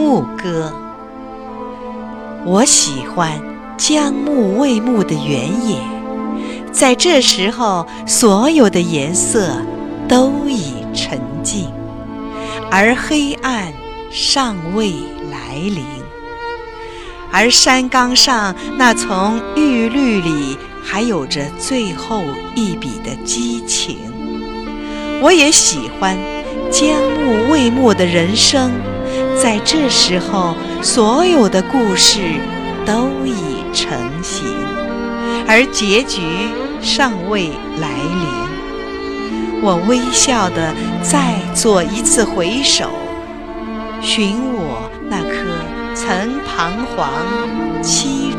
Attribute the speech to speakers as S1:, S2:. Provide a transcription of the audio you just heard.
S1: 牧歌。我喜欢将暮未暮的原野，在这时候，所有的颜色都已沉静，而黑暗尚未来临。而山岗上那丛玉绿里，还有着最后一笔的激情。我也喜欢将暮未暮的人生，在这时候，所有的故事都已成型，而结局尚未来临。我微笑地再做一次回首，寻我那颗曾彷徨凄。